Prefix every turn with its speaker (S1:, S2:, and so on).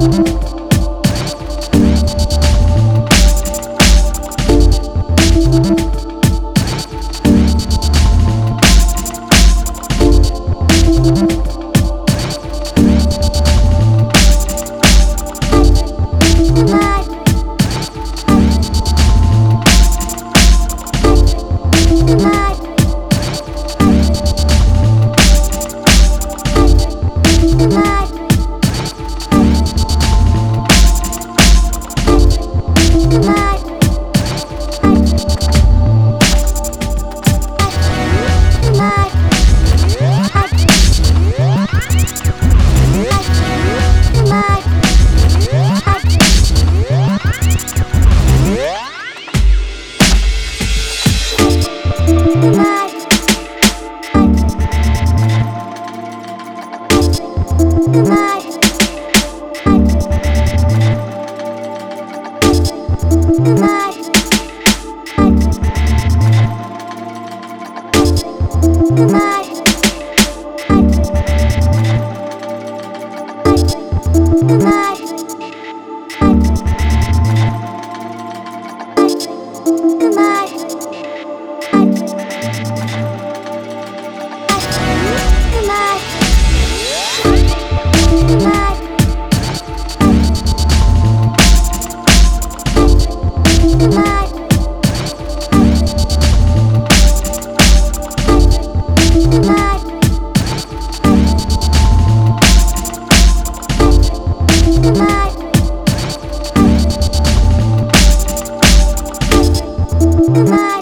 S1: Thank you. Goodbye. Goodbye.